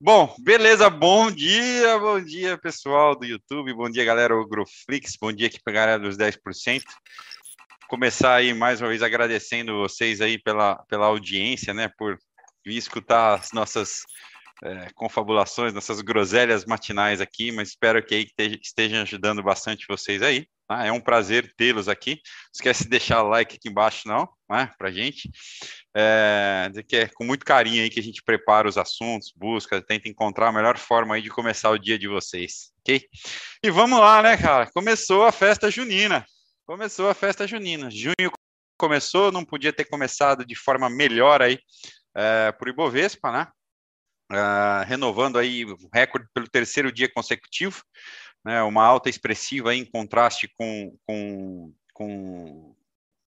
Bom, beleza, bom dia, bom dia pessoal do YouTube, bom dia galera Ogroflix, bom dia aqui para a galera dos 10%. Começar aí mais uma vez agradecendo vocês aí pela, pela audiência, né, por vir escutar as nossas é, confabulações, nossas groselhas matinais aqui, mas espero que aí estejam ajudando bastante vocês aí. Tá? É um prazer tê-los aqui. Não esquece de deixar o like aqui embaixo, não, né, para gente. É, que é com muito carinho aí que a gente prepara os assuntos, busca, tenta encontrar a melhor forma aí de começar o dia de vocês, ok? E vamos lá, né, cara? Começou a festa junina. Começou a festa junina. Junho começou, não podia ter começado de forma melhor aí é, por Ibovespa, né? Uh, renovando aí o recorde pelo terceiro dia consecutivo, né, uma alta expressiva em contraste com, com, com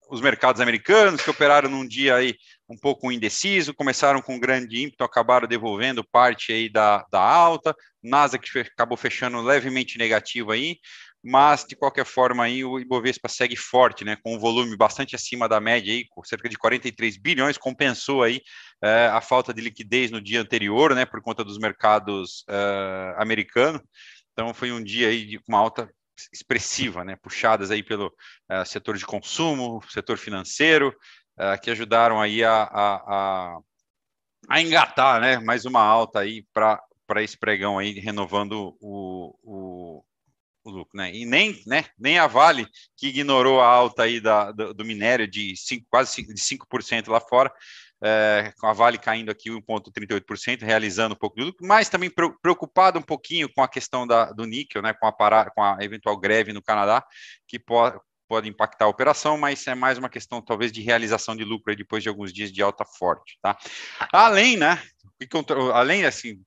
os mercados americanos, que operaram num dia aí um pouco indeciso, começaram com grande ímpeto, acabaram devolvendo parte aí da, da alta, Nasdaq acabou fechando levemente negativo aí, mas de qualquer forma aí o Ibovespa segue forte, né, com um volume bastante acima da média aí, com cerca de 43 bilhões, compensou aí é, a falta de liquidez no dia anterior, né, por conta dos mercados é, americanos, então foi um dia aí de uma alta expressiva, né, puxadas aí pelo uh, setor de consumo, setor financeiro, uh, que ajudaram aí a, a, a, a, engatar, né, mais uma alta aí para esse pregão aí, renovando o, o, o lucro, né, e nem, né, nem a Vale, que ignorou a alta aí da, do, do minério de cinco, quase 5, de 5% lá fora, é, com a Vale caindo aqui 1,38%, realizando um pouco de lucro, mas também preocupado um pouquinho com a questão da, do níquel, né, com, a parada, com a eventual greve no Canadá, que pode, pode impactar a operação, mas é mais uma questão talvez de realização de lucro depois de alguns dias de alta forte, tá? Além, né, além assim,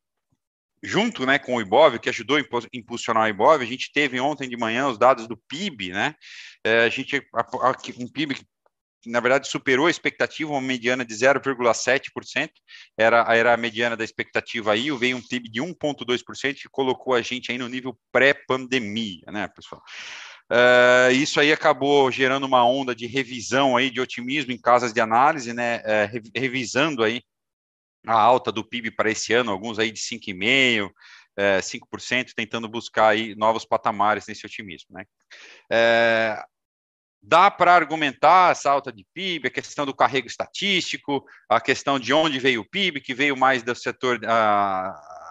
junto, né, com o Ibov, que ajudou a impulsionar o Ibov, a gente teve ontem de manhã os dados do PIB, né, é, a gente, um PIB que na verdade superou a expectativa, uma mediana de 0,7%, era, era a mediana da expectativa aí, veio um PIB de 1,2%, que colocou a gente aí no nível pré-pandemia, né, pessoal? Uh, isso aí acabou gerando uma onda de revisão aí, de otimismo em casas de análise, né, uh, revisando aí a alta do PIB para esse ano, alguns aí de 5,5%, é, 5%, tentando buscar aí novos patamares nesse otimismo. Né? É, dá para argumentar essa alta de PIB, a questão do carrego estatístico, a questão de onde veio o PIB, que veio mais do setor uh,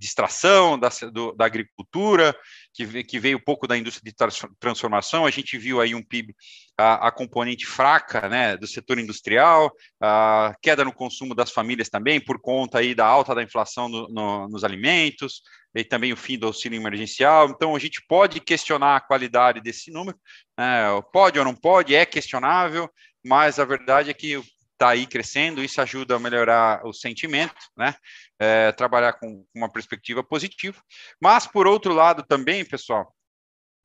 de extração, da, do, da agricultura, que, que, veio um pouco da indústria de transformação. A gente viu aí um PIB, a, a componente fraca né, do setor industrial, a queda no consumo das famílias também, por conta aí da alta da inflação no, no, nos alimentos, e também o fim do auxílio emergencial. Então, a gente pode questionar a qualidade desse número, né, pode ou não pode, é questionável, mas a verdade é que está aí crescendo, isso ajuda a melhorar o sentimento, né? É, trabalhar com uma perspectiva positiva. Mas, por outro lado, também, pessoal,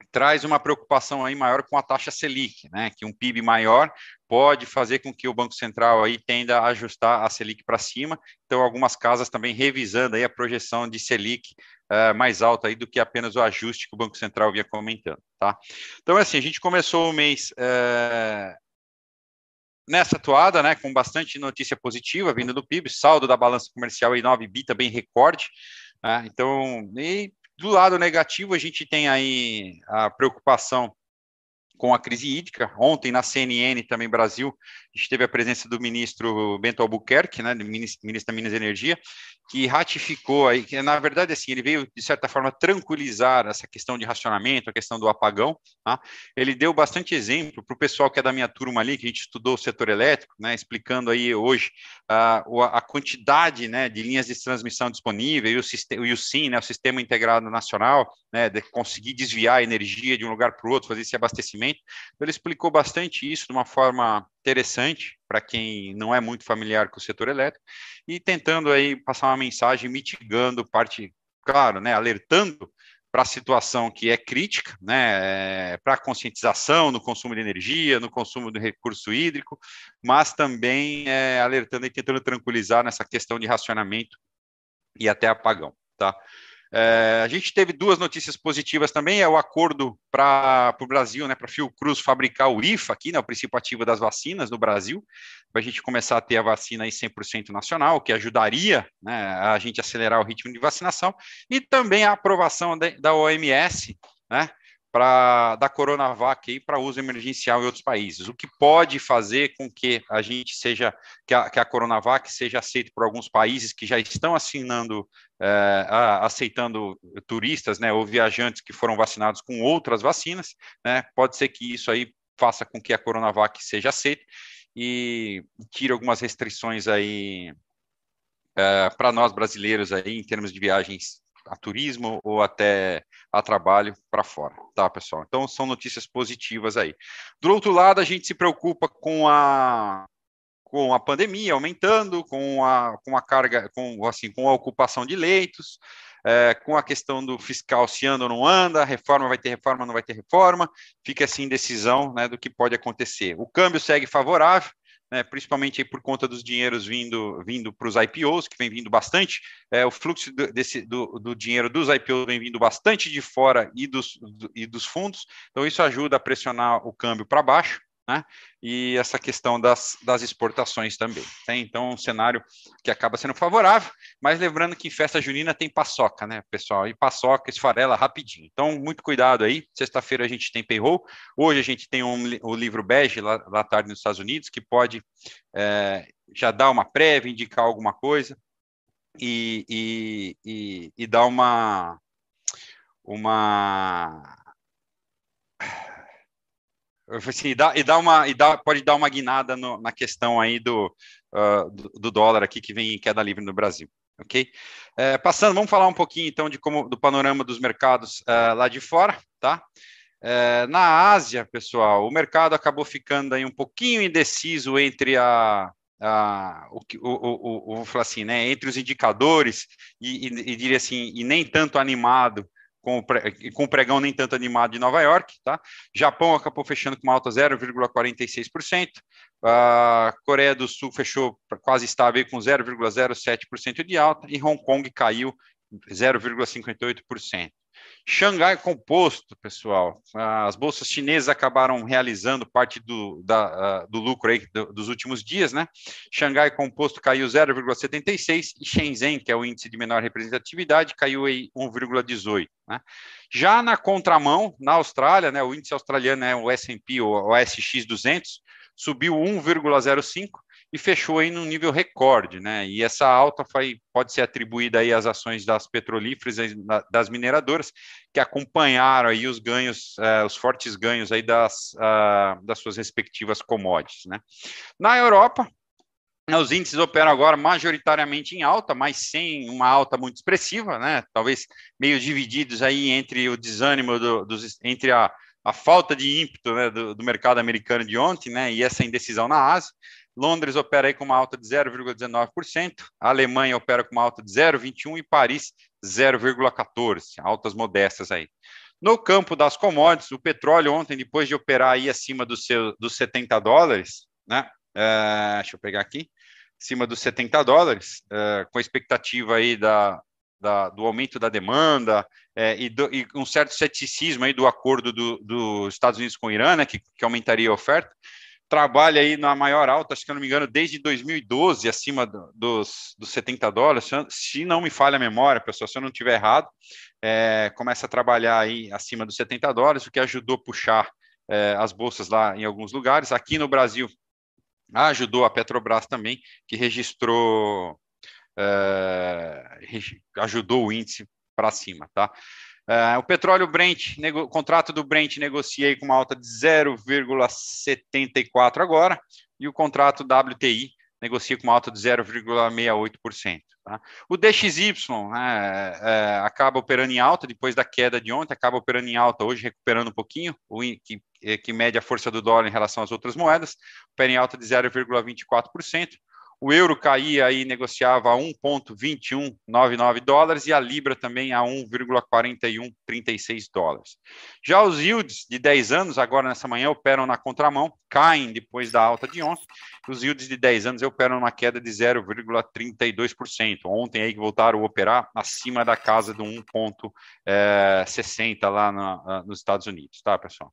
traz uma preocupação aí maior com a taxa Selic, né? Que um PIB maior pode fazer com que o Banco Central aí tenda a ajustar a Selic para cima. Então, algumas casas também revisando aí a projeção de Selic uh, mais alta aí do que apenas o ajuste que o Banco Central vinha comentando, tá? Então, assim, a gente começou o mês uh, nessa atuada, né, com bastante notícia positiva vindo do PIB, saldo da balança comercial aí 9 bi também recorde, né, então, e do lado negativo a gente tem aí a preocupação com a crise hídrica. Ontem, na CNN também Brasil, a gente teve a presença do ministro Bento Albuquerque, né, ministro, da Minas e Energia, que ratificou aí, que na verdade, assim, ele veio, de certa forma, tranquilizar essa questão de racionamento, a questão do apagão, tá? Ele deu bastante exemplo para o pessoal que é da minha turma ali, que a gente estudou o setor elétrico, né, explicando aí hoje uh, a quantidade, né, de linhas de transmissão disponível e o, sistema, e o SIM, né, o Sistema Integrado Nacional, né, de conseguir desviar a energia de um lugar para o outro, fazer esse abastecimento. Então, ele explicou bastante isso de uma forma interessante para quem não é muito familiar com o setor elétrico e tentando aí passar uma mensagem mitigando parte, claro, né, alertando para a situação que é crítica, né, é, para a conscientização no consumo de energia, no consumo do recurso hídrico, mas também é, alertando e tentando tranquilizar nessa questão de racionamento e até apagão, tá? É, a gente teve duas notícias positivas também, é o acordo para o Brasil, né, para Fiocruz fabricar o IFA aqui, né, o princípio ativo das vacinas no Brasil, para a gente começar a ter a vacina aí 100% nacional, que ajudaria né, a gente acelerar o ritmo de vacinação, e também a aprovação de, da OMS, né, para da Coronavac para uso emergencial em outros países, o que pode fazer com que a gente seja que a, que a Coronavac seja aceita por alguns países que já estão assinando é, a, aceitando turistas, né, ou viajantes que foram vacinados com outras vacinas, né, pode ser que isso aí faça com que a Coronavac seja aceita e tire algumas restrições aí é, para nós brasileiros aí em termos de viagens a turismo ou até a trabalho para fora, tá, pessoal? Então são notícias positivas aí. Do outro lado, a gente se preocupa com a com a pandemia aumentando, com a, com a carga, com assim, com a ocupação de leitos, é, com a questão do fiscal se anda ou não anda, reforma vai ter reforma, não vai ter reforma, fica assim indecisão né, do que pode acontecer. O câmbio segue favorável, né, principalmente por conta dos dinheiros vindo, vindo para os IPOs, que vem vindo bastante, é, o fluxo do, desse, do, do, dinheiro dos IPOs vem vindo bastante de fora e dos, do, e dos fundos, então isso ajuda a pressionar o câmbio para baixo, né? E essa questão das, das exportações também. Né? Então, um cenário que acaba sendo favorável, mas lembrando que em festa junina tem paçoca, né, pessoal? E paçoca esfarela rapidinho. Então, muito cuidado aí. Sexta-feira a gente tem payroll. Hoje a gente tem um, o livro bege lá, lá tarde nos Estados Unidos, que pode é, já dar uma prévia, indicar alguma coisa e, e, e, e dar uma. uma Assim, e, dá, e, dá uma, e dá, pode dar uma guinada no, na questão aí do, uh, do, do, dólar aqui que vem em queda livre no Brasil, ok? É, passando, vamos falar um pouquinho então de como do panorama dos mercados uh, lá de fora, tá? É, na Ásia, pessoal, o mercado acabou ficando aí um pouquinho indeciso entre a, a o, o, o, o, vou falar assim, né, entre os indicadores e, e, e diria assim, e nem tanto animado com o, pregão nem tanto animado de Nova York, tá? Japão acabou fechando com uma alta 0,46%, a Coreia do Sul fechou quase estável com 0,07% de alta e Hong Kong caiu 0,58%. Xangai Composto, pessoal, as bolsas chinesas acabaram realizando parte do, da, do lucro aí dos últimos dias, né? Xangai Composto caiu 0,76 e Shenzhen, que é o índice de menor representatividade, caiu aí 1,18. Né? Já na contramão, na Austrália, né, o índice australiano é o S&P, o SX 200, subiu 1,05 e fechou aí num nível recorde, né? E essa alta foi, pode ser atribuída aí às ações das petrolíferas, das mineradoras, que acompanharam aí os ganhos, uh, os fortes ganhos aí das, uh, das suas respectivas commodities, né? Na Europa, os índices operam agora majoritariamente em alta, mas sem uma alta muito expressiva, né? Talvez meio divididos aí entre o desânimo do, dos, entre a, a falta de ímpeto né, do, do mercado americano de ontem, né? E essa indecisão na Ásia. Londres opera aí com uma alta de 0,19%, a Alemanha opera com uma alta de 0,21% e Paris 0,14%, altas modestas aí. No campo das commodities, o petróleo ontem, depois de operar aí acima do seu, dos 70 dólares, né? Uh, deixa eu pegar aqui, acima dos 70 dólares, uh, com a expectativa aí da, da, do aumento da demanda é, e, do, e, um certo ceticismo aí do acordo dos do Estados Unidos com o Irã, né, que, que aumentaria a oferta, trabalha aí na maior alta, acho que eu não me engano, desde 2012, acima dos, dos 70 dólares. Se não me falha a memória, pessoal, se eu não estiver errado, é, começa a trabalhar aí acima dos 70 dólares, o que ajudou a puxar é, as bolsas lá em alguns lugares. Aqui no Brasil, ajudou a Petrobras também, que registrou, é, ajudou o índice para cima, tá? Uh, o petróleo Brent, o contrato do Brent negocia com uma alta de 0,74 agora, e o contrato WTI negocia com uma alta de 0,68%. Tá? O DXY né, é, acaba operando em alta depois da queda de ontem, acaba operando em alta hoje, recuperando um pouquinho, o, que, que mede a força do dólar em relação às outras moedas, opera em alta de 0,24%. O euro caía e negociava a 1,2199 dólares e a libra também a 1,4136 dólares. Já os yields de 10 anos, agora nessa manhã, operam na contramão, caem depois da alta de ontem. Os yields de 10 anos operam uma queda de 0,32%. Ontem aí voltaram a operar acima da casa do 1,60 eh, lá na, nos Estados Unidos, tá, pessoal?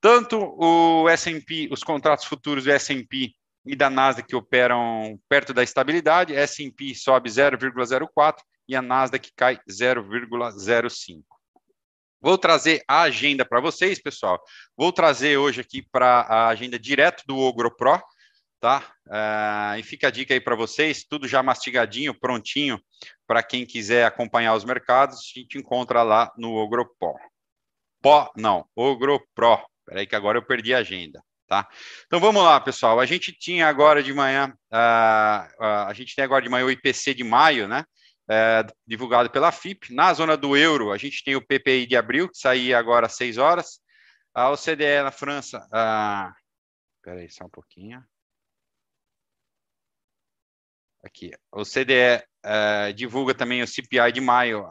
Tanto o S&P, os contratos futuros do S&P e da Nasdaq que operam perto da estabilidade, S&P sobe 0,04 e a Nasdaq cai 0,05. Vou trazer a agenda para vocês, pessoal. Vou trazer hoje aqui para a agenda direto do Ogro Pro, tá? Uh, e fica a dica aí para vocês, tudo já mastigadinho, prontinho, para quem quiser acompanhar os mercados, a gente encontra lá no Ogro Pro. Pó, não, Ogro Pro. Espera aí que agora eu perdi a agenda. Tá? Então vamos lá, pessoal. A gente tinha agora de manhã, uh, uh, a gente tem agora de manhã o IPC de maio, né? Uh, divulgado pela FIP. Na zona do euro, a gente tem o PPI de abril, que saía agora às 6 horas. A OCDE na França. Espera aí, só um pouquinho. Aqui. O CDE uh, divulga também o CPI de maio,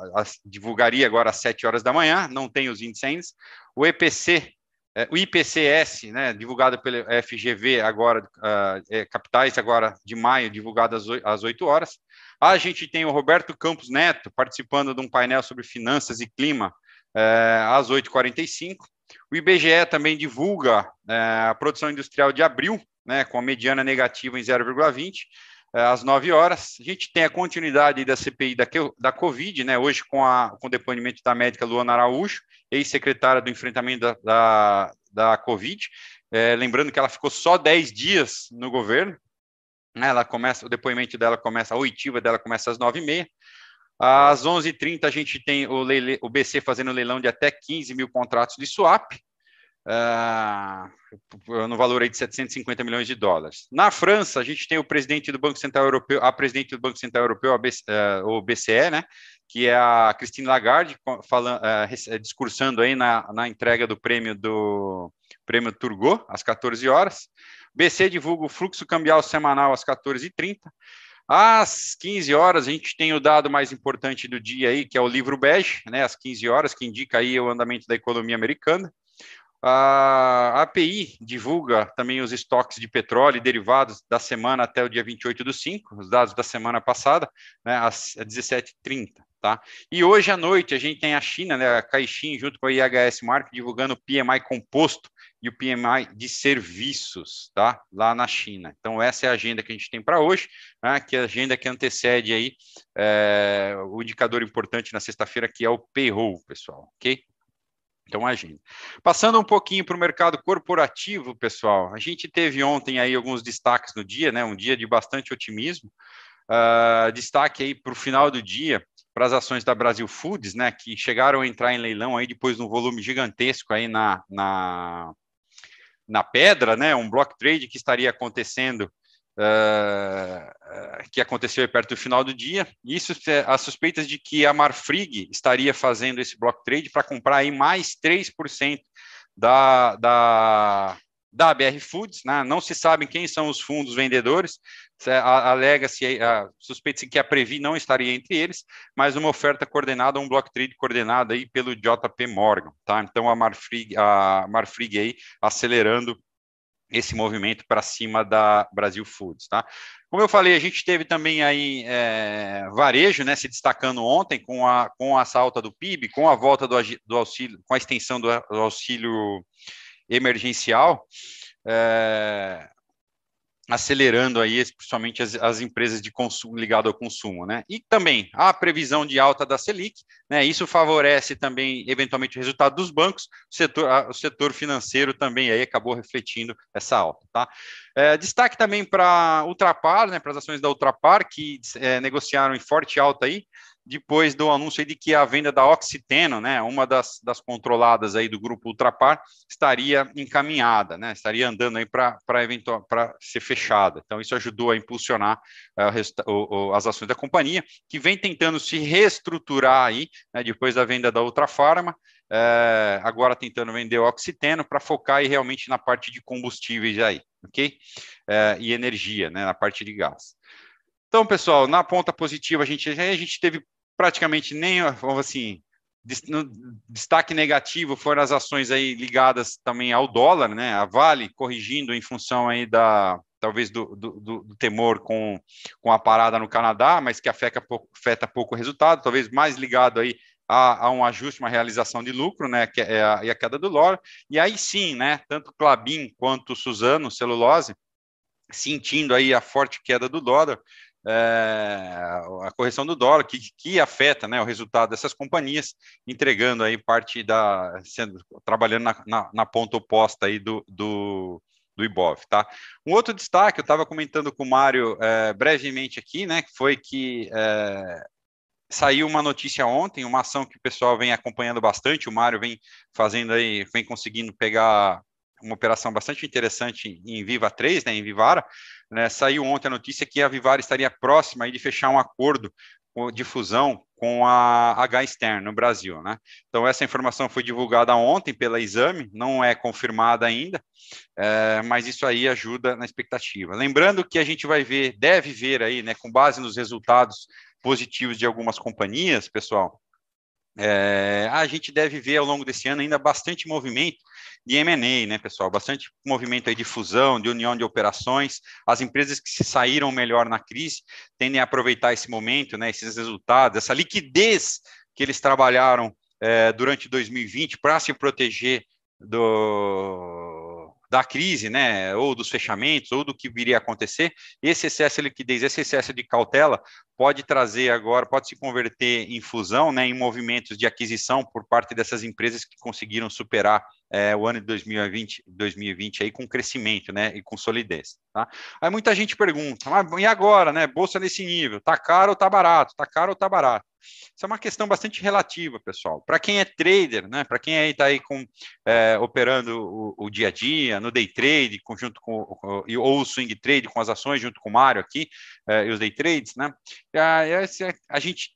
divulgaria agora às 7 horas da manhã, não tem os índices. O EPC é, o IPCS, né, divulgado pelo FGV agora, uh, é, capitais agora de maio, divulgado às 8, às 8 horas. A gente tem o Roberto Campos Neto participando de um painel sobre finanças e clima uh, às 8h45. O IBGE também divulga uh, a produção industrial de abril, né, com a mediana negativa em 0,20 às 9 horas. A gente tem a continuidade da CPI da, da Covid, né, hoje com, a, com o depoimento da médica Luana Araújo, ex-secretária do enfrentamento da, da, da Covid. É, lembrando que ela ficou só 10 dias no governo. Né, ela começa, o depoimento dela começa, a oitiva dela começa às 9h30. Às 11h30, a gente tem o, leile, o BC fazendo leilão de até 15 mil contratos de swap uh, no valor aí de 750 milhões de dólares. Na França, a gente tem o presidente do Banco Central Europeu, a presidente do Banco Central Europeu, BC, uh, o BCE, né, que é a Christine Lagarde, falando, uh, discursando aí na, na entrega do prêmio do prêmio Turgot, às 14 horas. O BCE divulga o fluxo cambial semanal às 14h30. Às 15 horas, a gente tem o dado mais importante do dia aí, que é o livro bege, né, às 15 horas, que indica aí o andamento da economia americana. A API divulga também os estoques de petróleo e derivados da semana até o dia 28 do 5, os dados da semana passada, né, às 17h30. Tá? E hoje à noite a gente tem a China, né, a Caixin, junto com a IHS Mark, divulgando o PMI composto e o PMI de serviços, tá? Lá na China. Então, essa é a agenda que a gente tem para hoje, né, que é a agenda que antecede aí é, o indicador importante na sexta-feira, que é o payroll, pessoal, ok? Então, agenda. Passando um pouquinho para o mercado corporativo, pessoal, a gente teve ontem aí alguns destaques no dia, né? Um dia de bastante otimismo. Uh, destaque aí para o final do dia para as ações da Brasil Foods, né? Que chegaram a entrar em leilão aí depois de um volume gigantesco aí na, na, na pedra, né? Um block trade que estaria acontecendo uh, que aconteceu perto do final do dia. Isso, as suspeitas de que a Marfrig estaria fazendo esse block trade para comprar aí mais 3% da, da, da BR Foods, né? não se sabe quem são os fundos vendedores, alega-se, suspeita-se que a Previ não estaria entre eles, mas uma oferta coordenada, um block trade coordenado aí pelo JP Morgan, tá? Então a Marfrig, a Marfrig aí acelerando esse movimento para cima da Brasil Foods, tá? Como eu falei, a gente teve também aí é, varejo, né, se destacando ontem com a com a alta do PIB, com a volta do, do auxílio, com a extensão do, do auxílio emergencial. É, acelerando aí, principalmente as, as, empresas de consumo ligado ao consumo, né? E também a previsão de alta da Selic, né? Isso favorece também eventualmente o resultado dos bancos, o setor, a, o setor financeiro também aí acabou refletindo essa alta, tá? É, destaque também para Ultrapar, né? Para as ações da Ultrapar que é, negociaram em forte alta aí, depois do anúncio de que a venda da Oxiteno, né, uma das, das controladas aí do grupo Ultrapar, estaria encaminhada, né, estaria andando aí para para ser fechada. Então isso ajudou a impulsionar uh, o, o, as ações da companhia, que vem tentando se reestruturar aí, né, depois da venda da Ultrafarma, uh, agora tentando vender o Oxiteno para focar aí realmente na parte de combustíveis aí, ok? Uh, e energia, né, na parte de gás. Então, pessoal, na ponta positiva, a gente, a gente teve praticamente nem, vamos assim, destaque negativo foram as ações aí ligadas também ao dólar, né? A Vale corrigindo em função aí da talvez do, do, do temor com, com a parada no Canadá, mas que afeta pouco, afeta pouco o resultado, talvez mais ligado aí a, a, um ajuste, uma realização de lucro, né, que é a, e a queda do dólar, e aí sim, né, tanto Clabin quanto Suzano, celulose, sentindo aí a forte queda do dólar, é, a correção do dólar, que, que afeta né, o resultado dessas companhias, entregando aí parte da. sendo trabalhando na, na, na ponta oposta aí do, do, do Ibov, tá? Um outro destaque, eu estava comentando com o Mário é, brevemente aqui, né, foi que é, saiu uma notícia ontem, uma ação que o pessoal vem acompanhando bastante, o Mário vem fazendo aí, vem conseguindo pegar uma operação bastante interessante em Viva 3, né, em Vivara, né, saiu ontem a notícia que a Vivara estaria próxima de fechar um acordo de fusão com a H Stern no Brasil, né? Então essa informação foi divulgada ontem pela Exame, não é confirmada ainda, é, mas isso aí ajuda na expectativa. Lembrando que a gente vai ver, deve ver aí, né, com base nos resultados positivos de algumas companhias, pessoal, é, a gente deve ver ao longo desse ano ainda bastante movimento de M&A, né, pessoal? Bastante movimento aí de fusão, de união de operações. As empresas que se saíram melhor na crise tendem a aproveitar esse momento, né, esses resultados, essa liquidez que eles trabalharam é, durante 2020 para se proteger do da crise, né, ou dos fechamentos, ou do que viria a acontecer, esse excesso de liquidez, esse excesso de cautela pode trazer agora, pode se converter em fusão, né, em movimentos de aquisição por parte dessas empresas que conseguiram superar é, o ano de 2020, 2020 aí com crescimento, né, e com solidez, tá? Aí muita gente pergunta, mas e agora, né, bolsa nesse nível, tá caro ou tá barato? Tá caro ou tá barato? Isso é uma questão bastante relativa, pessoal. Para quem é trader, né, para quem está aí com, é, operando o, o, dia a dia, no day trade, conjunto com, ou o swing trade com as ações, junto com o Mário aqui, é, e os day trades, né, a, a gente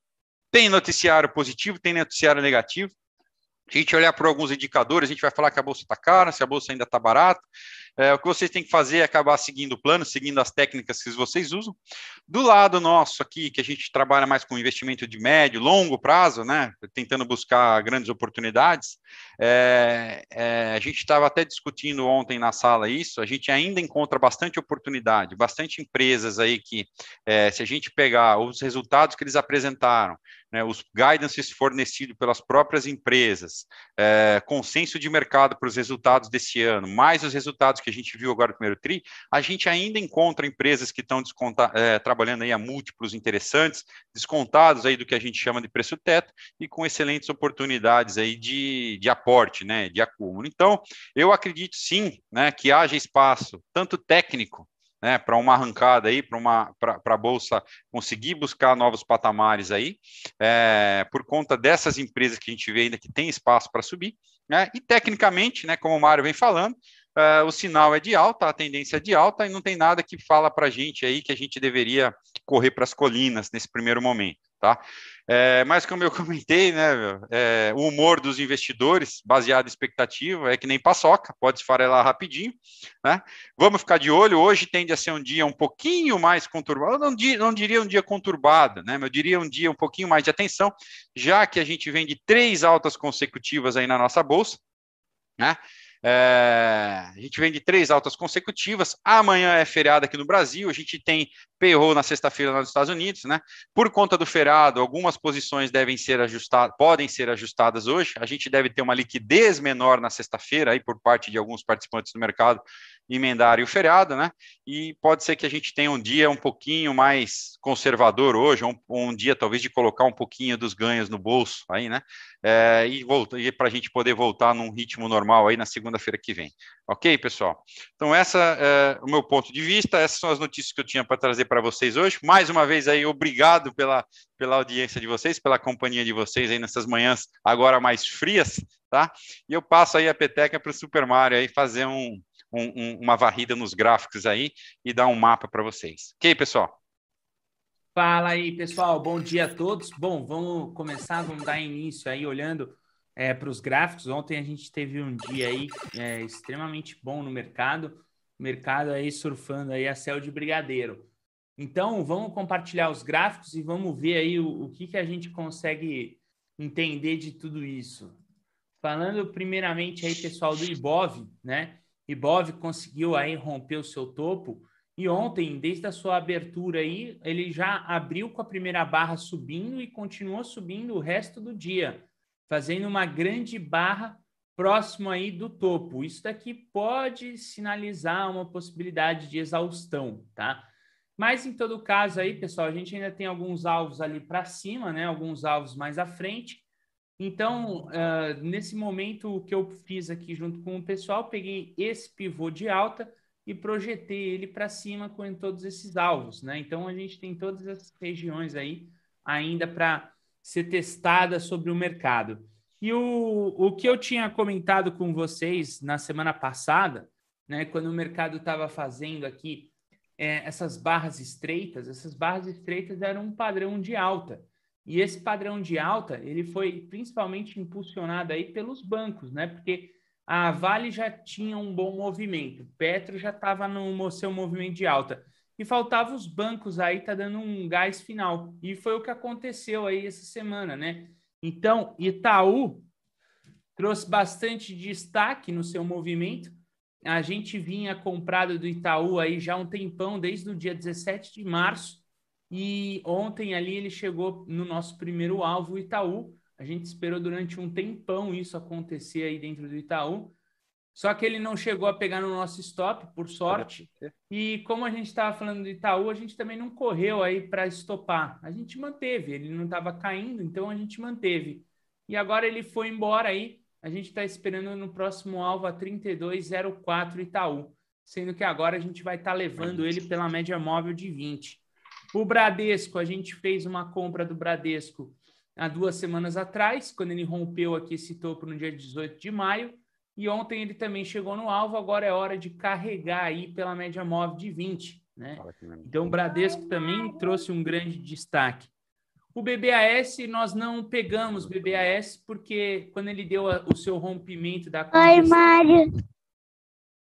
tem noticiário positivo, tem noticiário negativo, a gente olhar por alguns indicadores, a gente vai falar que a bolsa está cara, se a bolsa ainda está barata. É, o que vocês têm que fazer é acabar seguindo o plano, seguindo as técnicas que vocês usam. Do lado nosso aqui, que a gente trabalha mais com investimento de médio, longo prazo, né, tentando buscar grandes oportunidades, é, é, a gente estava até discutindo ontem na sala isso, a gente ainda encontra bastante oportunidade, bastante empresas aí que, é, se a gente pegar os resultados que eles apresentaram, né, os guidances fornecidos pelas próprias empresas, é, consenso de mercado para os resultados desse ano, mais os resultados que a gente viu agora no primeiro TRI, a gente ainda encontra empresas que estão é, trabalhando aí a múltiplos interessantes, descontados aí do que a gente chama de preço teto e com excelentes oportunidades aí de, de aporte, né, de acúmulo. Então, eu acredito sim, né, que haja espaço, tanto técnico né, para uma arrancada aí, para uma para a bolsa conseguir buscar novos patamares aí, é, por conta dessas empresas que a gente vê ainda que tem espaço para subir, né, e tecnicamente, né, como o Mário vem falando, é, o sinal é de alta, a tendência é de alta, e não tem nada que fala para a gente aí que a gente deveria correr para as colinas nesse primeiro momento tá? É, mas como eu comentei, né, é, o humor dos investidores, baseado em expectativa, é que nem paçoca, pode esfarelar rapidinho, né? Vamos ficar de olho, hoje tende a ser um dia um pouquinho mais conturbado, eu não, não diria um dia conturbado, né, eu diria um dia um pouquinho mais de atenção, já que a gente vem de três altas consecutivas aí na nossa bolsa, né? É, a gente vem de três altas consecutivas. Amanhã é feriado aqui no Brasil. A gente tem payroll na sexta-feira nos Estados Unidos, né? Por conta do feriado, algumas posições devem ser ajustadas, podem ser ajustadas hoje. A gente deve ter uma liquidez menor na sexta-feira aí por parte de alguns participantes do mercado emendarem o feriado, né? E pode ser que a gente tenha um dia um pouquinho mais conservador hoje, um, um dia talvez de colocar um pouquinho dos ganhos no bolso aí, né? É, e e para a gente poder voltar num ritmo normal aí na segunda-feira que vem. Ok, pessoal? Então, essa é o meu ponto de vista, essas são as notícias que eu tinha para trazer para vocês hoje. Mais uma vez aí, obrigado pela, pela audiência de vocês, pela companhia de vocês aí nessas manhãs agora mais frias, tá? E eu passo aí a peteca para o Super Mario aí fazer um, um, uma varrida nos gráficos aí e dar um mapa para vocês. Ok, pessoal? Fala aí, pessoal. Bom dia a todos. Bom, vamos começar, vamos dar início aí olhando é, para os gráficos. Ontem a gente teve um dia aí é, extremamente bom no mercado. Mercado aí surfando aí a céu de brigadeiro. Então, vamos compartilhar os gráficos e vamos ver aí o, o que, que a gente consegue entender de tudo isso. Falando primeiramente aí, pessoal, do Ibov, né? Ibov conseguiu aí romper o seu topo e ontem, desde a sua abertura aí, ele já abriu com a primeira barra subindo e continuou subindo o resto do dia, fazendo uma grande barra próximo aí do topo. Isso daqui pode sinalizar uma possibilidade de exaustão, tá? Mas em todo caso aí, pessoal, a gente ainda tem alguns alvos ali para cima, né? Alguns alvos mais à frente. Então, uh, nesse momento, o que eu fiz aqui junto com o pessoal, peguei esse pivô de alta e projetei ele para cima com todos esses alvos, né? Então, a gente tem todas essas regiões aí ainda para ser testada sobre o mercado. E o, o que eu tinha comentado com vocês na semana passada, né, quando o mercado estava fazendo aqui é, essas barras estreitas, essas barras estreitas eram um padrão de alta. E esse padrão de alta, ele foi principalmente impulsionado aí pelos bancos, né? Porque a Vale já tinha um bom movimento, Petro já estava no seu movimento de alta. E faltava os bancos aí, tá dando um gás final. E foi o que aconteceu aí essa semana, né? Então, Itaú trouxe bastante destaque no seu movimento. A gente vinha comprado do Itaú aí já um tempão, desde o dia 17 de março. E ontem ali ele chegou no nosso primeiro alvo, o Itaú. A gente esperou durante um tempão isso acontecer aí dentro do Itaú. Só que ele não chegou a pegar no nosso stop, por sorte. E como a gente estava falando do Itaú, a gente também não correu aí para estopar. A gente manteve, ele não estava caindo, então a gente manteve. E agora ele foi embora aí. A gente está esperando no próximo alvo a 3204 Itaú, sendo que agora a gente vai estar tá levando ele pela média móvel de 20. O Bradesco, a gente fez uma compra do Bradesco há duas semanas atrás, quando ele rompeu aqui esse topo no dia 18 de maio e ontem ele também chegou no alvo, agora é hora de carregar aí pela média móvel de 20. Né? Então o Bradesco também trouxe um grande destaque. O BBAS, nós não pegamos BBAS porque quando ele deu a, o seu rompimento da Oi, Mário.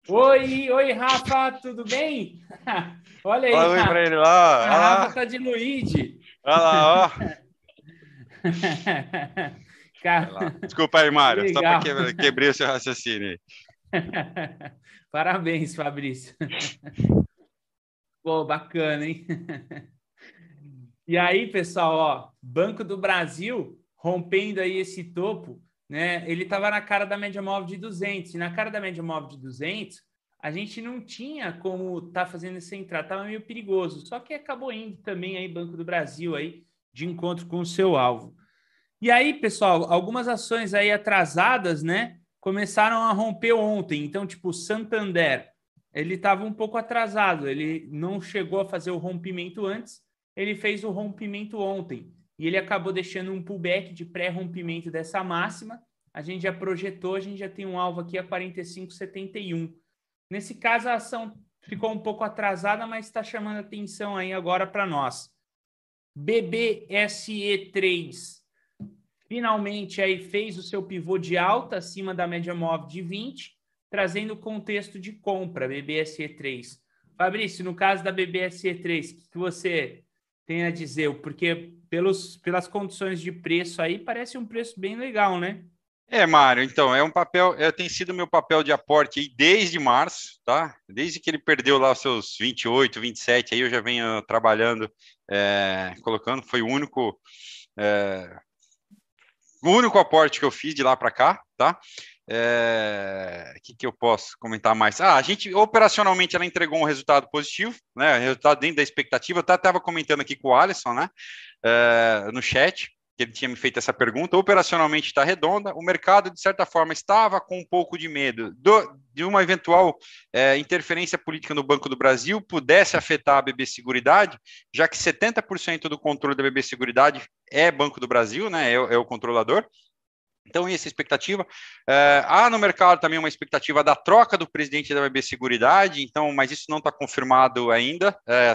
Oi, oi, Rafa, tudo bem? Olha aí. Olha para ele lá. A Rafa tá de Luigi. Olha lá, ó. Cara... Desculpa aí, Mário, Legal. só para quebrar o seu raciocínio Parabéns, Fabrício. Pô, bacana, hein? E aí, pessoal, ó, Banco do Brasil rompendo aí esse topo, né? Ele estava na cara da média móvel de 200. E na cara da média móvel de 200, a gente não tinha como tá fazendo esse entrada, tava meio perigoso. Só que acabou indo também aí Banco do Brasil aí de encontro com o seu alvo. E aí, pessoal, algumas ações aí atrasadas, né? Começaram a romper ontem. Então, tipo, Santander, ele estava um pouco atrasado, ele não chegou a fazer o rompimento antes, ele fez o rompimento ontem. E ele acabou deixando um pullback de pré-rompimento dessa máxima. A gente já projetou, a gente já tem um alvo aqui a 45,71. Nesse caso, a ação ficou um pouco atrasada, mas está chamando atenção aí agora para nós. BBSE3 finalmente aí fez o seu pivô de alta acima da média móvel de 20, trazendo o contexto de compra, BBSE3. Fabrício, no caso da BBSE3, o que você tem a dizer? Porque pelos, pelas condições de preço aí, parece um preço bem legal, né? É, Mário, então, é um papel, é, tem sido meu papel de aporte desde março, tá? Desde que ele perdeu lá os seus 28, 27, aí eu já venho trabalhando, é, colocando, foi o único é, o único aporte que eu fiz de lá para cá, tá? É... Que, que eu posso comentar mais? Ah, a gente operacionalmente ela entregou um resultado positivo, né? Resultado dentro da expectativa. Eu até estava comentando aqui com o Alisson, né? É... No chat que ele tinha me feito essa pergunta, operacionalmente está redonda, o mercado, de certa forma, estava com um pouco de medo do, de uma eventual é, interferência política no Banco do Brasil pudesse afetar a BB Seguridade, já que 70% do controle da BB Seguridade é Banco do Brasil, né, é, é o controlador, então, essa expectativa. É, há no mercado também uma expectativa da troca do presidente da BB Seguridade, então, mas isso não está confirmado ainda. É,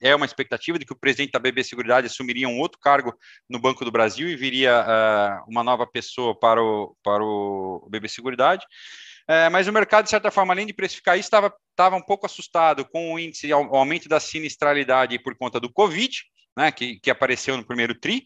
é, uma expectativa de que o presidente da BB Seguridade assumiria um outro cargo no Banco do Brasil e viria é, uma nova pessoa para o, para o BB Seguridade. É, mas o mercado, de certa forma, além de precificar isso, estava estava um pouco assustado com o índice, o aumento da sinistralidade por conta do Covid, né, que, que apareceu no primeiro TRI,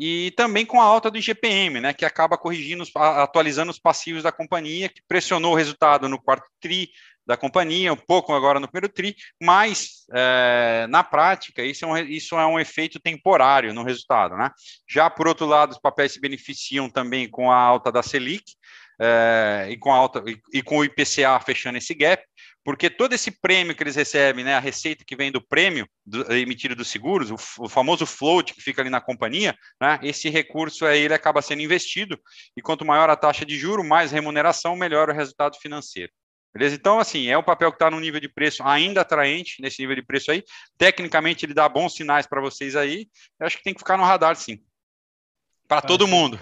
e também com a alta do IGPM, né, que acaba corrigindo, atualizando os passivos da companhia, que pressionou o resultado no quarto TRI da companhia, um pouco agora no primeiro TRI, mas é, na prática isso é, um, isso é um efeito temporário no resultado. Né? Já por outro lado, os papéis se beneficiam também com a alta da Selic, é, e com a alta e, e, com o IPCA fechando esse gap, porque todo esse prêmio que eles recebem, né, a receita que vem do prêmio do, emitido dos seguros, o, o, famoso float que fica ali na companhia, né, esse recurso aí ele acaba sendo investido e quanto maior a taxa de juro, mais remuneração, melhor o resultado financeiro. Beleza? Então, assim, é um papel que está no nível de preço ainda atraente, nesse nível de preço aí. Tecnicamente, ele dá bons sinais para vocês aí. Eu acho que tem que ficar no radar, sim. Para todo mundo.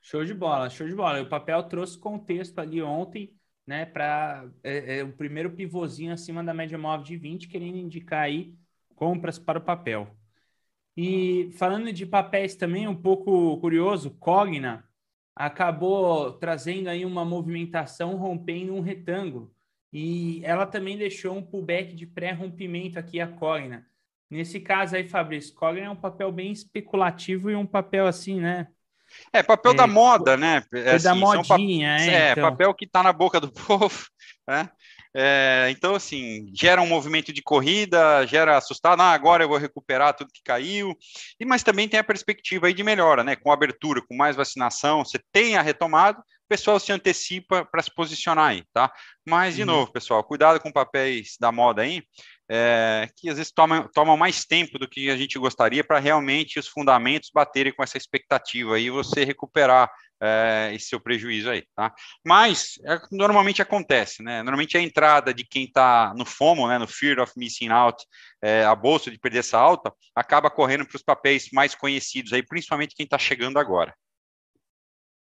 Show de bola, show de bola. O papel trouxe contexto ali ontem né, para é, é, o primeiro pivôzinho acima da média móvel de 20, querendo indicar aí compras para o papel. E falando de papéis também, um pouco curioso, Cogna acabou trazendo aí uma movimentação rompendo um retângulo. E ela também deixou um pullback de pré-rompimento aqui a Cogna. Nesse caso aí, Fabrício, Cogna é um papel bem especulativo e um papel assim, né? É, papel é, da moda, né? É, assim, da modinha, é. É, então. papel que está na boca do povo, né? É, então, assim, gera um movimento de corrida, gera assustado, ah, agora eu vou recuperar tudo que caiu, e mas também tem a perspectiva aí de melhora, né? Com abertura, com mais vacinação, você tem a retomada, o pessoal se antecipa para se posicionar aí, tá? Mas, de uhum. novo, pessoal, cuidado com papéis da moda aí, é, que às vezes tomam, tomam mais tempo do que a gente gostaria para realmente os fundamentos baterem com essa expectativa e você recuperar é, esse seu prejuízo aí, tá? Mas é, normalmente acontece, né? Normalmente a entrada de quem está no FOMO, né, no Fear of Missing Out, é, a bolsa de perder essa alta, acaba correndo para os papéis mais conhecidos aí, principalmente quem está chegando agora.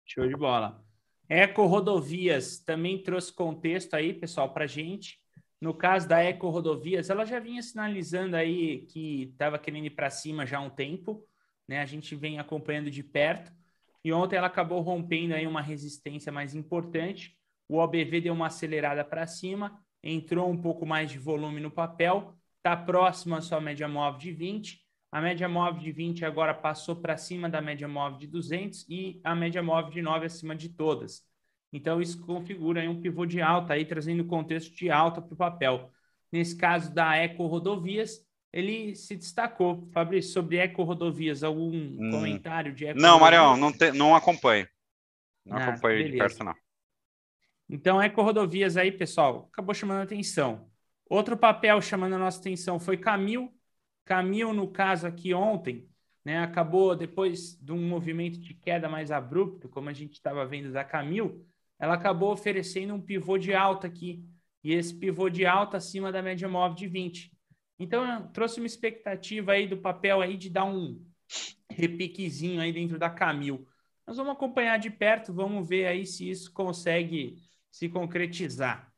Show de bola. Eco Rodovias também trouxe contexto aí, pessoal, para gente. No caso da Eco Rodovias, ela já vinha sinalizando aí que estava querendo ir para cima já há um tempo, né? A gente vem acompanhando de perto. E ontem ela acabou rompendo aí uma resistência mais importante. O OBV deu uma acelerada para cima, entrou um pouco mais de volume no papel, está próximo à sua média móvel de 20. A média móvel de 20 agora passou para cima da média móvel de 200 e a média móvel de 9 acima de todas. Então, isso configura um pivô de alta, aí, trazendo contexto de alta para o papel. Nesse caso da Eco Rodovias, ele se destacou. Fabrício, sobre Eco Rodovias, algum hum. comentário de Eco Não, Marião, não, te, não acompanho. Não ah, acompanho beleza. de perto, não. Então, Eco Rodovias aí, pessoal, acabou chamando a atenção. Outro papel chamando a nossa atenção foi Camil. Camil, no caso aqui ontem, né, acabou depois de um movimento de queda mais abrupto, como a gente estava vendo da Camil, ela acabou oferecendo um pivô de alta aqui, e esse pivô de alta acima da média móvel de 20. Então, trouxe uma expectativa aí do papel aí de dar um repiquezinho aí dentro da Camil. Nós vamos acompanhar de perto, vamos ver aí se isso consegue se concretizar.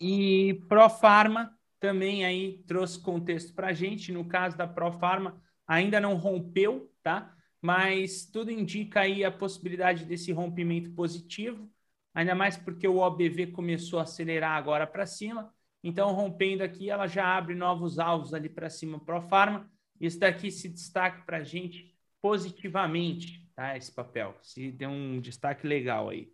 E Profarma também aí trouxe contexto para a gente. No caso da Profarma, ainda não rompeu, tá? Mas tudo indica aí a possibilidade desse rompimento positivo, ainda mais porque o OBV começou a acelerar agora para cima. Então, rompendo aqui, ela já abre novos alvos ali para cima para Farma. Isso daqui se destaca para a gente positivamente, tá? Esse papel, se deu um destaque legal aí.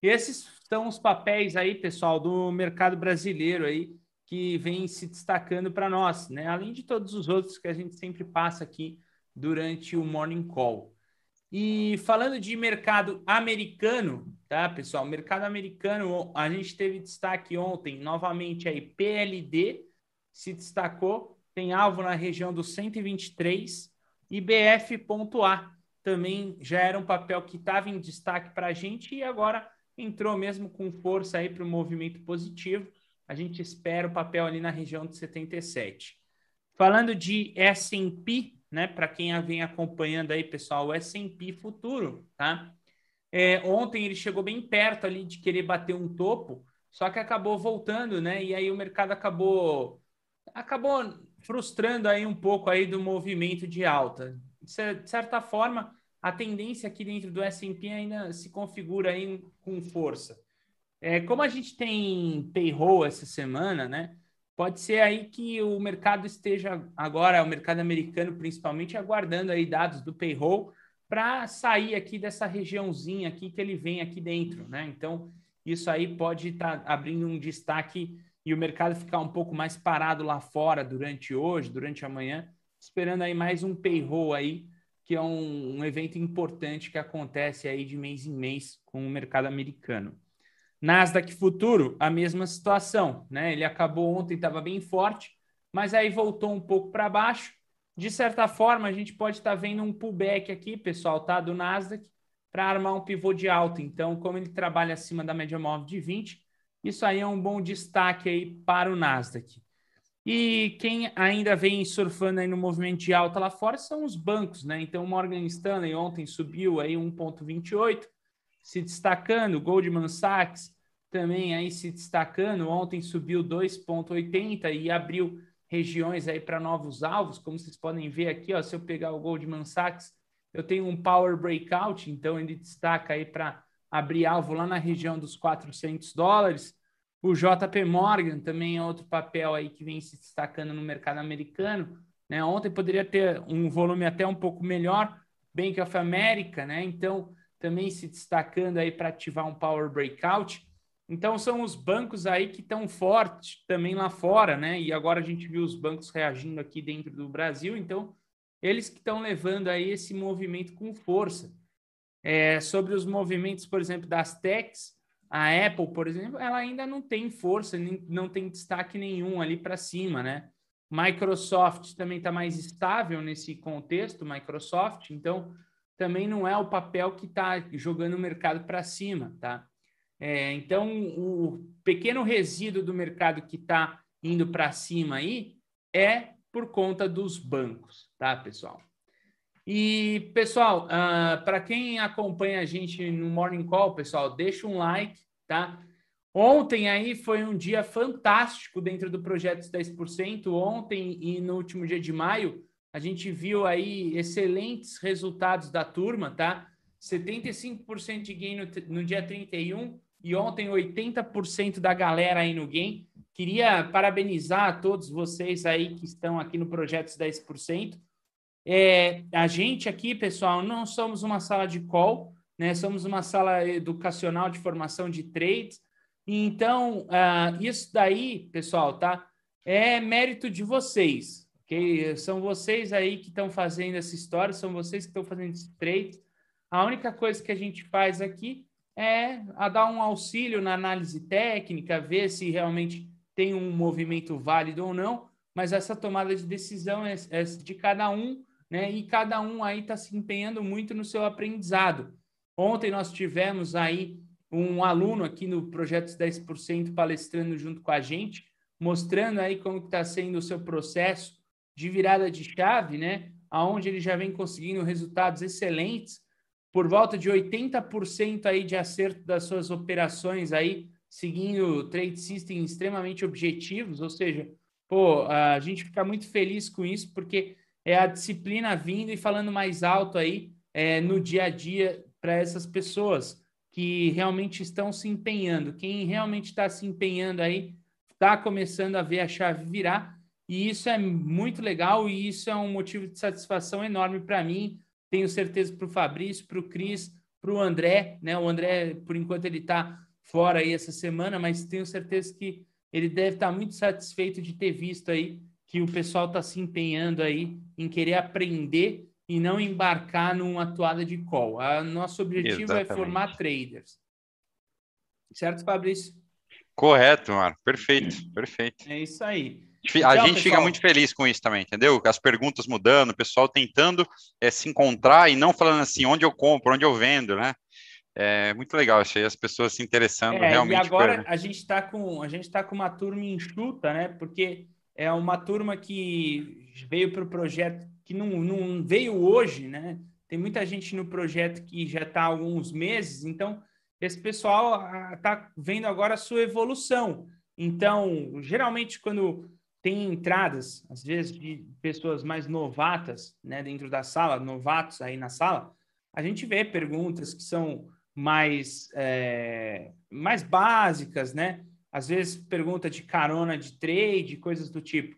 Esses são os papéis aí, pessoal, do mercado brasileiro aí, que vem se destacando para nós, né? Além de todos os outros que a gente sempre passa aqui durante o Morning Call. E falando de mercado americano, tá, pessoal? Mercado americano, a gente teve destaque ontem, novamente aí, PLD se destacou, tem alvo na região dos 123 e BF.A também já era um papel que estava em destaque para a gente e agora entrou mesmo com força aí para o movimento positivo. A gente espera o papel ali na região de 77. Falando de S&P, né? Para quem vem acompanhando aí, pessoal, o S&P futuro, tá? É, ontem ele chegou bem perto ali de querer bater um topo, só que acabou voltando, né? E aí o mercado acabou acabou frustrando aí um pouco aí do movimento de alta. De certa forma, a tendência aqui dentro do S&P ainda se configura aí com força. é, como a gente tem payroll essa semana, né? Pode ser aí que o mercado esteja agora, o mercado americano principalmente, aguardando aí dados do payroll para sair aqui dessa regiãozinha aqui que ele vem aqui dentro, né? Então, isso aí pode estar tá abrindo um destaque e o mercado ficar um pouco mais parado lá fora durante hoje, durante amanhã, esperando aí mais um payroll aí, que é um, um evento importante que acontece aí de mês em mês com o mercado americano. Nasdaq Futuro, a mesma situação, né? Ele acabou ontem, estava bem forte, mas aí voltou um pouco para baixo. De certa forma, a gente pode estar tá vendo um pullback aqui, pessoal, tá? Do Nasdaq, para armar um pivô de alta. Então, como ele trabalha acima da média móvel de 20, isso aí é um bom destaque aí para o Nasdaq. E quem ainda vem surfando aí no movimento de alta lá fora são os bancos, né? Então, o Morgan Stanley ontem subiu aí 1,28, se destacando, Goldman Sachs também aí se destacando. Ontem subiu 2,80 e abriu regiões aí para novos alvos, como vocês podem ver aqui, ó, se eu pegar o Goldman Sachs, eu tenho um power breakout, então ele destaca aí para abrir alvo lá na região dos 400 dólares. O JP Morgan também é outro papel aí que vem se destacando no mercado americano. Né? Ontem poderia ter um volume até um pouco melhor, Bank of America, né? Então também se destacando aí para ativar um power breakout. Então são os bancos aí que estão fortes também lá fora, né? E agora a gente viu os bancos reagindo aqui dentro do Brasil, então eles que estão levando aí esse movimento com força. É, sobre os movimentos, por exemplo, das techs, a Apple, por exemplo, ela ainda não tem força, não tem destaque nenhum ali para cima, né? Microsoft também está mais estável nesse contexto, Microsoft, então também não é o papel que está jogando o mercado para cima, tá? É, então, o pequeno resíduo do mercado que está indo para cima aí é por conta dos bancos, tá, pessoal? E, pessoal, uh, ah, para quem acompanha a gente no Morning Call, pessoal, deixa um like, tá? Ontem aí foi um dia fantástico dentro do projeto 10%. Ontem e no último dia de maio, a gente viu aí excelentes resultados da turma, tá? 75% de gain no, no dia 31, e ontem 80% da galera aí no game. Queria parabenizar a todos vocês aí que estão aqui no Projetos 10%. É, a gente aqui, pessoal, não somos uma sala de call, né? Somos uma sala educacional de formação de trades. Então, uh, isso daí, pessoal, tá? É mérito de vocês, ok? São vocês aí que estão fazendo essa história, são vocês que estão fazendo esse trade. A única coisa que a gente faz aqui é a dar um auxílio na análise técnica, ver se realmente tem um movimento válido ou não, mas essa tomada de decisão é, é de cada um, né? E cada um aí está se empenhando muito no seu aprendizado. Ontem nós tivemos aí um aluno aqui no Projetos 10% palestrando junto com a gente, mostrando aí como está sendo o seu processo de virada de chave, né? Aonde ele já vem conseguindo resultados excelentes por volta de 80% aí de acerto das suas operações aí, seguindo trade system extremamente objetivos, ou seja, pô, a gente fica muito feliz com isso, porque é a disciplina vindo e falando mais alto aí é, no dia a dia para essas pessoas que realmente estão se empenhando. Quem realmente está se empenhando aí está começando a ver a chave virar, e isso é muito legal, e isso é um motivo de satisfação enorme para mim tenho certeza para o Fabrício, para o Cris, para o André, né? O André, por enquanto, ele está fora aí essa semana, mas tenho certeza que ele deve estar tá muito satisfeito de ter visto aí que o pessoal está se empenhando aí em querer aprender e não embarcar numa atuada de call. A nosso objetivo é Exatamente. é formar traders. Certo, Fabrício? Correto, Mar. Perfeito, perfeito. É isso aí. A gente fica muito feliz com isso também, entendeu? As perguntas mudando, o pessoal tentando é, se encontrar e não falando assim, onde eu compro, onde eu vendo, né? É muito legal aí, as pessoas se interessando é, realmente. E agora por... a gente está com a gente está com uma turma enxuta, né? Porque é uma turma que veio para o projeto que não, não veio hoje, né? Tem muita gente no projeto que já está há alguns meses, então esse pessoal está vendo agora a sua evolução. Então, geralmente, quando tem entradas, às vezes, de pessoas mais novatas, né, dentro da sala, novatos aí na sala, a gente vê perguntas que são mais, é, mais básicas, né? Às vezes pergunta de carona de trade, coisas do tipo.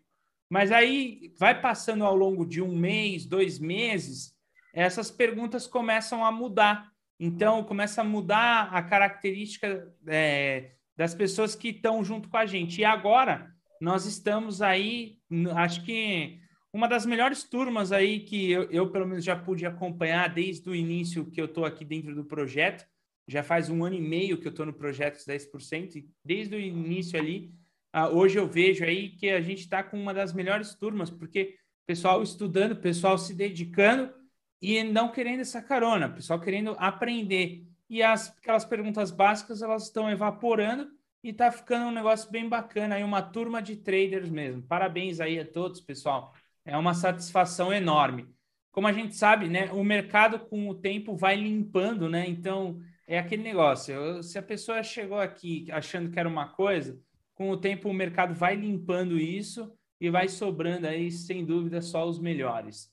Mas aí vai passando ao longo de um mês, dois meses, essas perguntas começam a mudar. Então, começa a mudar a característica é, das pessoas que estão junto com a gente. E agora, nós estamos aí, acho que uma das melhores turmas aí que eu, eu, pelo menos já pude acompanhar desde o início que eu estou aqui dentro do projeto. Já faz um ano e meio que eu estou no projeto 10%, e desde o início ali, uh, hoje eu vejo aí que a gente está com uma das melhores turmas, porque pessoal estudando, pessoal se dedicando e não querendo essa carona, pessoal querendo aprender. E as, aquelas perguntas básicas elas estão evaporando e está ficando um negócio bem bacana aí, uma turma de traders mesmo. Parabéns aí a todos, pessoal. É uma satisfação enorme. Como a gente sabe, né, o mercado com o tempo vai limpando, né? Então, é aquele negócio. Se a pessoa chegou aqui achando que era uma coisa, com o tempo o mercado vai limpando isso e vai sobrando aí, sem dúvida, só os melhores.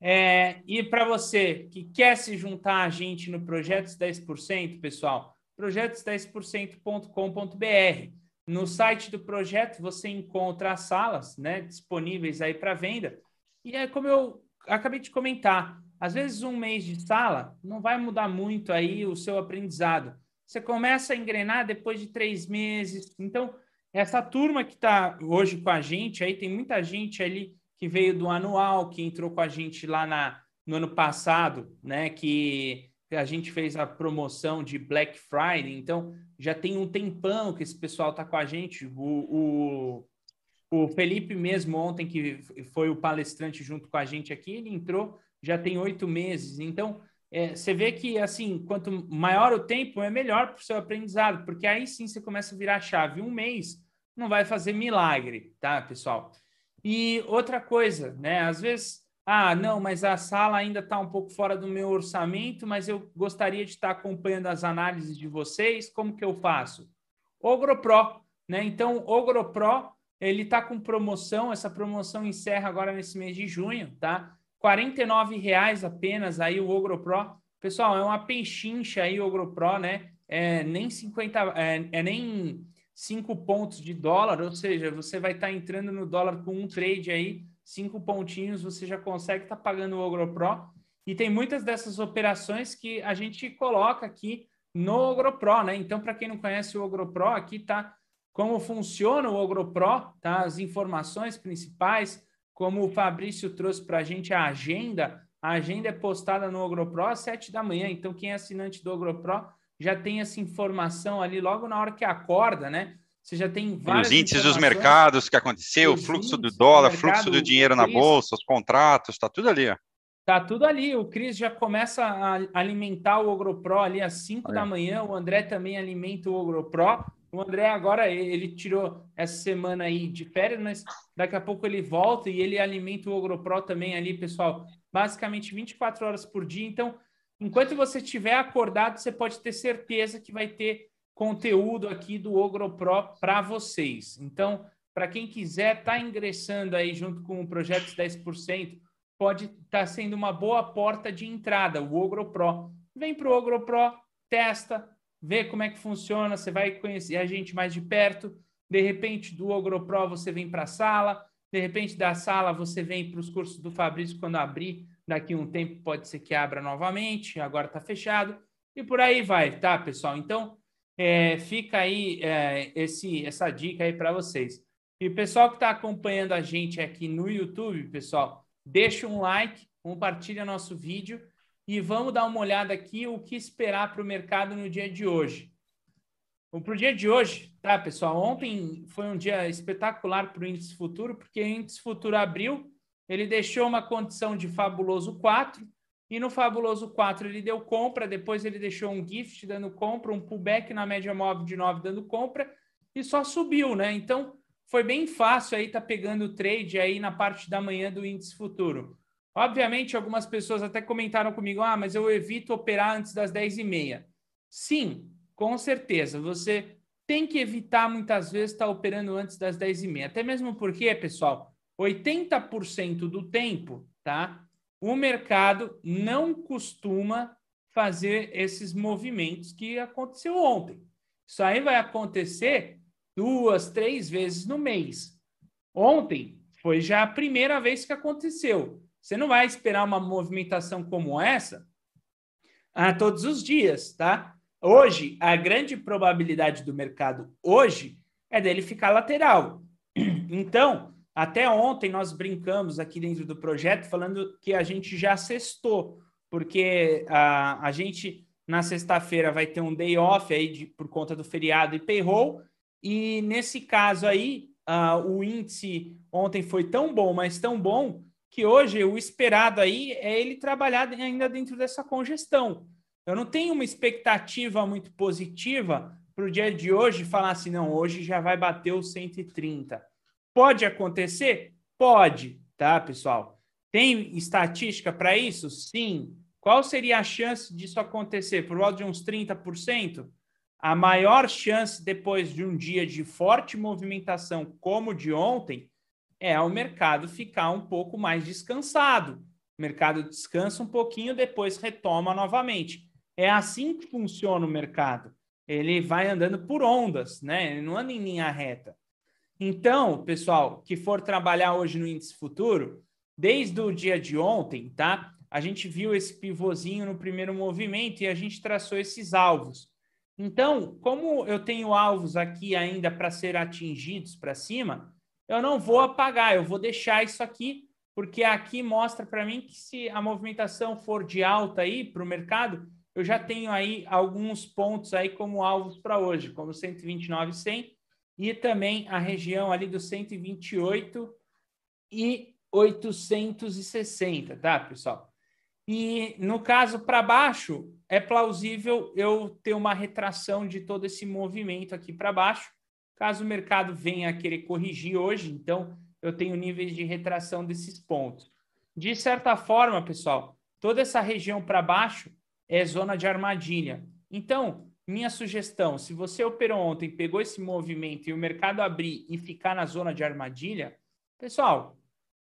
É, e para você que quer se juntar a gente no Projetos 10%, pessoal, projetos10%.com.br. No site do projeto você encontra as salas né, disponíveis aí para venda. E é como eu acabei de comentar, às vezes um mês de sala não vai mudar muito aí o seu aprendizado. Você começa a engrenar depois de três meses. Então, essa turma que está hoje com a gente, aí tem muita gente ali que veio do anual, que entrou com a gente lá na, no ano passado, né? Que a gente fez a promoção de Black Friday, então já tem um tempão que esse pessoal está com a gente. O, o, o, Felipe mesmo ontem, que foi o palestrante junto com a gente aqui, ele entrou já tem oito meses. Então, é, você vê que, assim, quanto maior o tempo, é melhor para o seu aprendizado, porque aí sim você começa a virar a chave. Um mês não vai fazer milagre, tá, pessoal? E outra coisa, né? Às vezes, ah, não, mas a sala ainda está um pouco fora do meu orçamento, mas eu gostaria de estar acompanhando as análises de vocês. Como que eu faço? OgroPro, né? Então, OgroPro, ele está com promoção. Essa promoção encerra agora nesse mês de junho, tá? R$ reais apenas aí o OgroPro. Pessoal, é uma pechincha aí o OgroPro, né? É nem 50, é, é nem 5 pontos de dólar, ou seja, você vai estar tá entrando no dólar com um trade aí, cinco pontinhos, você já consegue estar tá pagando o OgroPro. E tem muitas dessas operações que a gente coloca aqui no OgroPro, né? Então, para quem não conhece o OgroPro, aqui tá como funciona o OgroPro, tá? As informações principais, como o Fabrício trouxe para a gente a agenda. A agenda é postada no OgroPro às 7 da manhã, então quem é assinante do OgroPro já tem essa informação ali logo na hora que acorda, né? Você já tem vários. Os índices dos mercados que aconteceu, o fluxo do dólar, do fluxo do dinheiro na bolsa, os contratos, está tudo ali. Está tudo ali. O Cris já começa a alimentar o OgroPro ali às 5 da manhã. O André também alimenta o OgroPro. O André agora ele tirou essa semana aí de férias, mas daqui a pouco ele volta e ele alimenta o OgroPro também ali, pessoal. Basicamente 24 horas por dia. Então, Enquanto você estiver acordado, você pode ter certeza que vai ter conteúdo aqui do OgroPro para vocês. Então, para quem quiser estar tá ingressando aí junto com o projeto 10%, pode estar tá sendo uma boa porta de entrada, o OgroPro. Vem para o OgroPro, testa, vê como é que funciona, você vai conhecer a gente mais de perto. De repente, do OgroPro você vem para a sala, de repente da sala você vem para os cursos do Fabrício quando abrir daqui um tempo pode ser que abra novamente, agora está fechado, e por aí vai, tá, pessoal? Então, é, fica aí é, esse, essa dica aí para vocês. E o pessoal que está acompanhando a gente aqui no YouTube, pessoal, deixa um like, compartilha nosso vídeo e vamos dar uma olhada aqui o que esperar para o mercado no dia de hoje. Para o dia de hoje, tá, pessoal? Ontem foi um dia espetacular para o índice futuro, porque o índice futuro abriu ele deixou uma condição de fabuloso 4, e no fabuloso 4 ele deu compra, depois ele deixou um gift dando compra, um pullback na média móvel de 9 dando compra, e só subiu, né? Então, foi bem fácil aí tá pegando o trade aí na parte da manhã do índice futuro. Obviamente, algumas pessoas até comentaram comigo, ah, mas eu evito operar antes das 10h30. Sim, com certeza, você tem que evitar muitas vezes estar tá operando antes das 10h30. Até mesmo porque, pessoal, 80% do tempo, tá? O mercado não costuma fazer esses movimentos que aconteceu ontem. Isso aí vai acontecer duas, três vezes no mês. Ontem foi já a primeira vez que aconteceu. Você não vai esperar uma movimentação como essa a todos os dias, tá? Hoje, a grande probabilidade do mercado hoje é dele ficar lateral. Então, até ontem nós brincamos aqui dentro do projeto falando que a gente já cestou, porque a, a gente na sexta-feira vai ter um day off aí de, por conta do feriado e payroll, e nesse caso aí, uh, o índice ontem foi tão bom, mas tão bom, que hoje o esperado aí é ele trabalhar ainda dentro dessa congestão. Eu não tenho uma expectativa muito positiva para o dia de hoje falar assim, não, hoje já vai bater os 130. Pode acontecer? Pode, tá, pessoal? Tem estatística para isso? Sim. Qual seria a chance disso acontecer? Por volta de uns 30%? A maior chance depois de um dia de forte movimentação como de ontem é o mercado ficar um pouco mais descansado. O mercado descansa um pouquinho, depois retoma novamente. É assim que funciona o mercado. Ele vai andando por ondas, né? Ele não anda em linha reta. Então, pessoal, que for trabalhar hoje no índice futuro, desde o dia de ontem, tá? A gente viu esse pivôzinho no primeiro movimento e a gente traçou esses alvos. Então, como eu tenho alvos aqui ainda para ser atingidos para cima, eu não vou apagar, eu vou deixar isso aqui, porque aqui mostra para mim que se a movimentação for de alta aí para o mercado, eu já tenho aí alguns pontos aí como alvos para hoje, como 129,100 e também a região ali do 128 e 860, tá, pessoal? E no caso para baixo, é plausível eu ter uma retração de todo esse movimento aqui para baixo, caso o mercado venha a querer corrigir hoje, então eu tenho níveis de retração desses pontos. De certa forma, pessoal, toda essa região para baixo é zona de armadilha. Então, minha sugestão, se você operou ontem, pegou esse movimento e o mercado abrir e ficar na zona de armadilha, pessoal,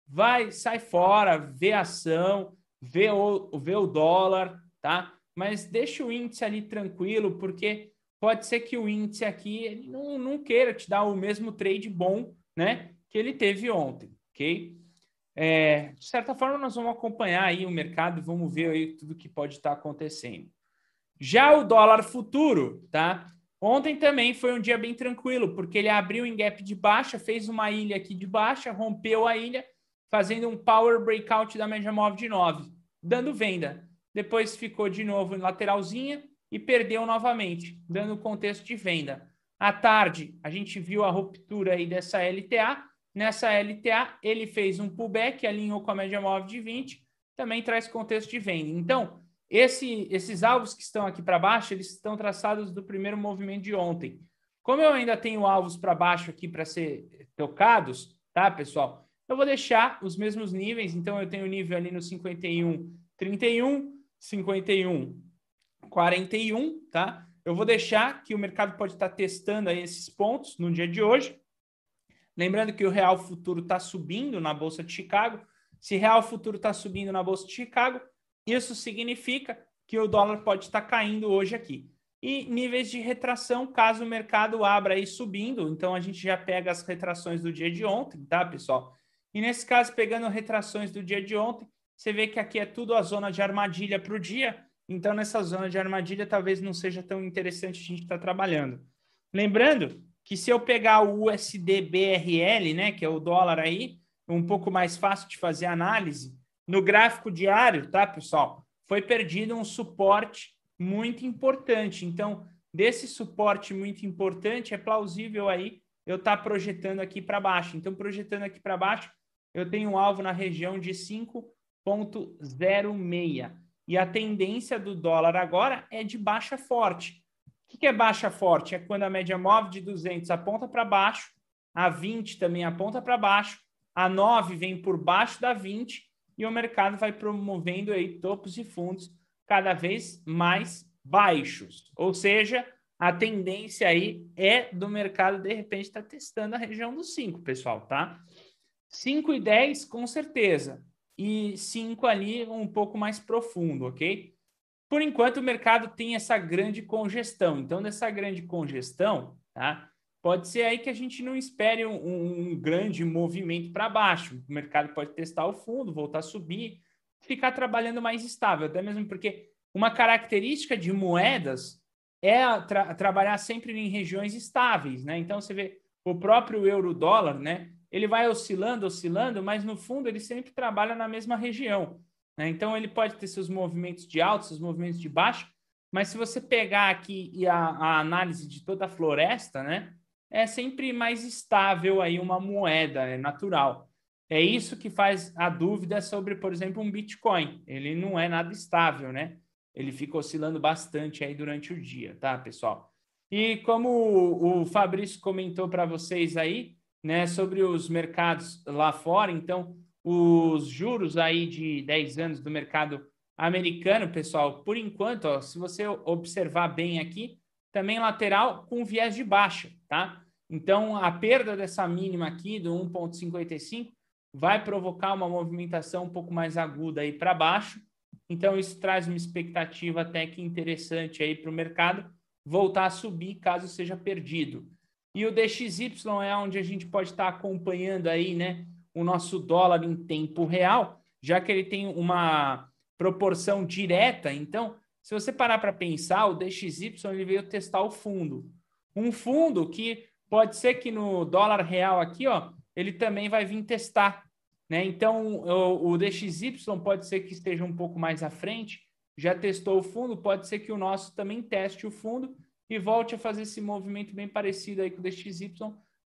vai, sai fora, vê a ação, vê o, vê o dólar, tá? Mas deixa o índice ali tranquilo, porque pode ser que o índice aqui não, não queira te dar o mesmo trade bom, né? Que ele teve ontem, ok? É, de certa forma, nós vamos acompanhar aí o mercado, vamos ver aí tudo que pode estar acontecendo. Já o dólar futuro, tá? Ontem também foi um dia bem tranquilo, porque ele abriu em gap de baixa, fez uma ilha aqui de baixa, rompeu a ilha, fazendo um power breakout da média móvel de 9, dando venda. Depois ficou de novo em lateralzinha e perdeu novamente, dando contexto de venda. À tarde, a gente viu a ruptura aí dessa LTA. Nessa LTA, ele fez um pullback, alinhou com a média móvel de 20, também traz contexto de venda. Então, esse, esses alvos que estão aqui para baixo, eles estão traçados do primeiro movimento de ontem. Como eu ainda tenho alvos para baixo aqui para ser tocados, tá, pessoal? Eu vou deixar os mesmos níveis. Então, eu tenho nível ali no 51, 31, 51, 41, tá? Eu vou deixar que o mercado pode estar testando aí esses pontos no dia de hoje. Lembrando que o real futuro está subindo na Bolsa de Chicago. Se real futuro está subindo na Bolsa de Chicago, isso significa que o dólar pode estar caindo hoje aqui. E níveis de retração, caso o mercado abra aí subindo, então a gente já pega as retrações do dia de ontem, tá, pessoal? E nesse caso, pegando retrações do dia de ontem, você vê que aqui é tudo a zona de armadilha para o dia. Então, nessa zona de armadilha, talvez não seja tão interessante a gente estar tá trabalhando. Lembrando que se eu pegar o USD BRL, né, que é o dólar aí, um pouco mais fácil de fazer análise, no gráfico diário, tá, pessoal? Foi perdido um suporte muito importante. Então, desse suporte muito importante, é plausível aí eu estar tá projetando aqui para baixo. Então, projetando aqui para baixo, eu tenho um alvo na região de 5,06. E a tendência do dólar agora é de baixa forte. O que é baixa forte? É quando a média móvel de 200 aponta para baixo, a 20 também aponta para baixo, a 9 vem por baixo da 20 e o mercado vai promovendo aí topos e fundos cada vez mais baixos. Ou seja, a tendência aí é do mercado, de repente, estar tá testando a região dos 5, pessoal, tá? 5 e 10, com certeza. E 5 ali um pouco mais profundo, ok? por enquanto o mercado tem essa grande congestão. Então, nessa grande congestão, tá? Pode ser aí que a gente não espere um, um grande movimento para baixo. O mercado pode testar o fundo, voltar a subir, ficar trabalhando mais estável, até mesmo porque uma característica de moedas é tra trabalhar sempre em regiões estáveis, né? Então você vê o próprio euro-dólar, né? Ele vai oscilando, oscilando, mas no fundo ele sempre trabalha na mesma região. Né? Então ele pode ter seus movimentos de alto, seus movimentos de baixo, mas se você pegar aqui a, a análise de toda a floresta, né? É sempre mais estável aí uma moeda, é natural. É isso que faz a dúvida sobre, por exemplo, um Bitcoin. Ele não é nada estável, né? Ele fica oscilando bastante aí durante o dia, tá, pessoal? E como o Fabrício comentou para vocês aí, né, sobre os mercados lá fora, então, os juros aí de 10 anos do mercado americano, pessoal, por enquanto, ó, se você observar bem aqui, também lateral com viés de baixa, tá? Então, a perda dessa mínima aqui do 1,55 vai provocar uma movimentação um pouco mais aguda aí para baixo. Então, isso traz uma expectativa até que interessante aí para o mercado voltar a subir caso seja perdido. E o DXY é onde a gente pode estar tá acompanhando aí, né, o nosso dólar em tempo real, já que ele tem uma proporção direta. Então, se você parar para pensar, o DXY ele veio testar o fundo. Um fundo que pode ser que no dólar real aqui, ó, ele também vai vir testar né? Então, o, o DXY pode ser que esteja um pouco mais à frente, já testou o fundo, pode ser que o nosso também teste o fundo e volte a fazer esse movimento bem parecido aí com o DXY,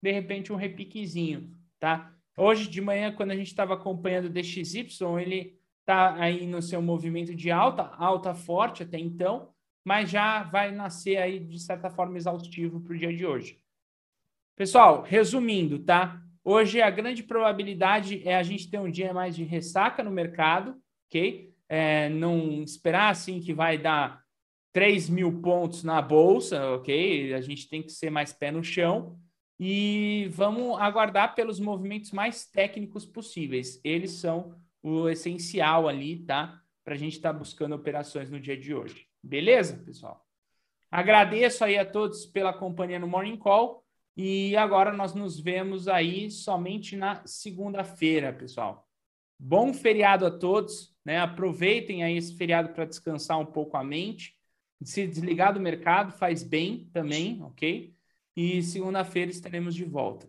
de repente um repiquezinho, tá? Hoje de manhã, quando a gente estava acompanhando o DXY, ele está aí no seu movimento de alta, alta forte até então, mas já vai nascer aí de certa forma exaustivo para o dia de hoje. Pessoal, resumindo, tá? Hoje, a grande probabilidade é a gente ter um dia mais de ressaca no mercado, ok? É, não esperar assim que vai dar 3 mil pontos na bolsa, ok? A gente tem que ser mais pé no chão e vamos aguardar pelos movimentos mais técnicos possíveis. Eles são o essencial ali, tá? Para a gente estar tá buscando operações no dia de hoje. Beleza, pessoal? Agradeço aí a todos pela companhia no Morning Call. E agora nós nos vemos aí somente na segunda-feira, pessoal. Bom feriado a todos, né? Aproveitem aí esse feriado para descansar um pouco a mente. Se desligar do mercado faz bem também, ok? E segunda-feira estaremos de volta.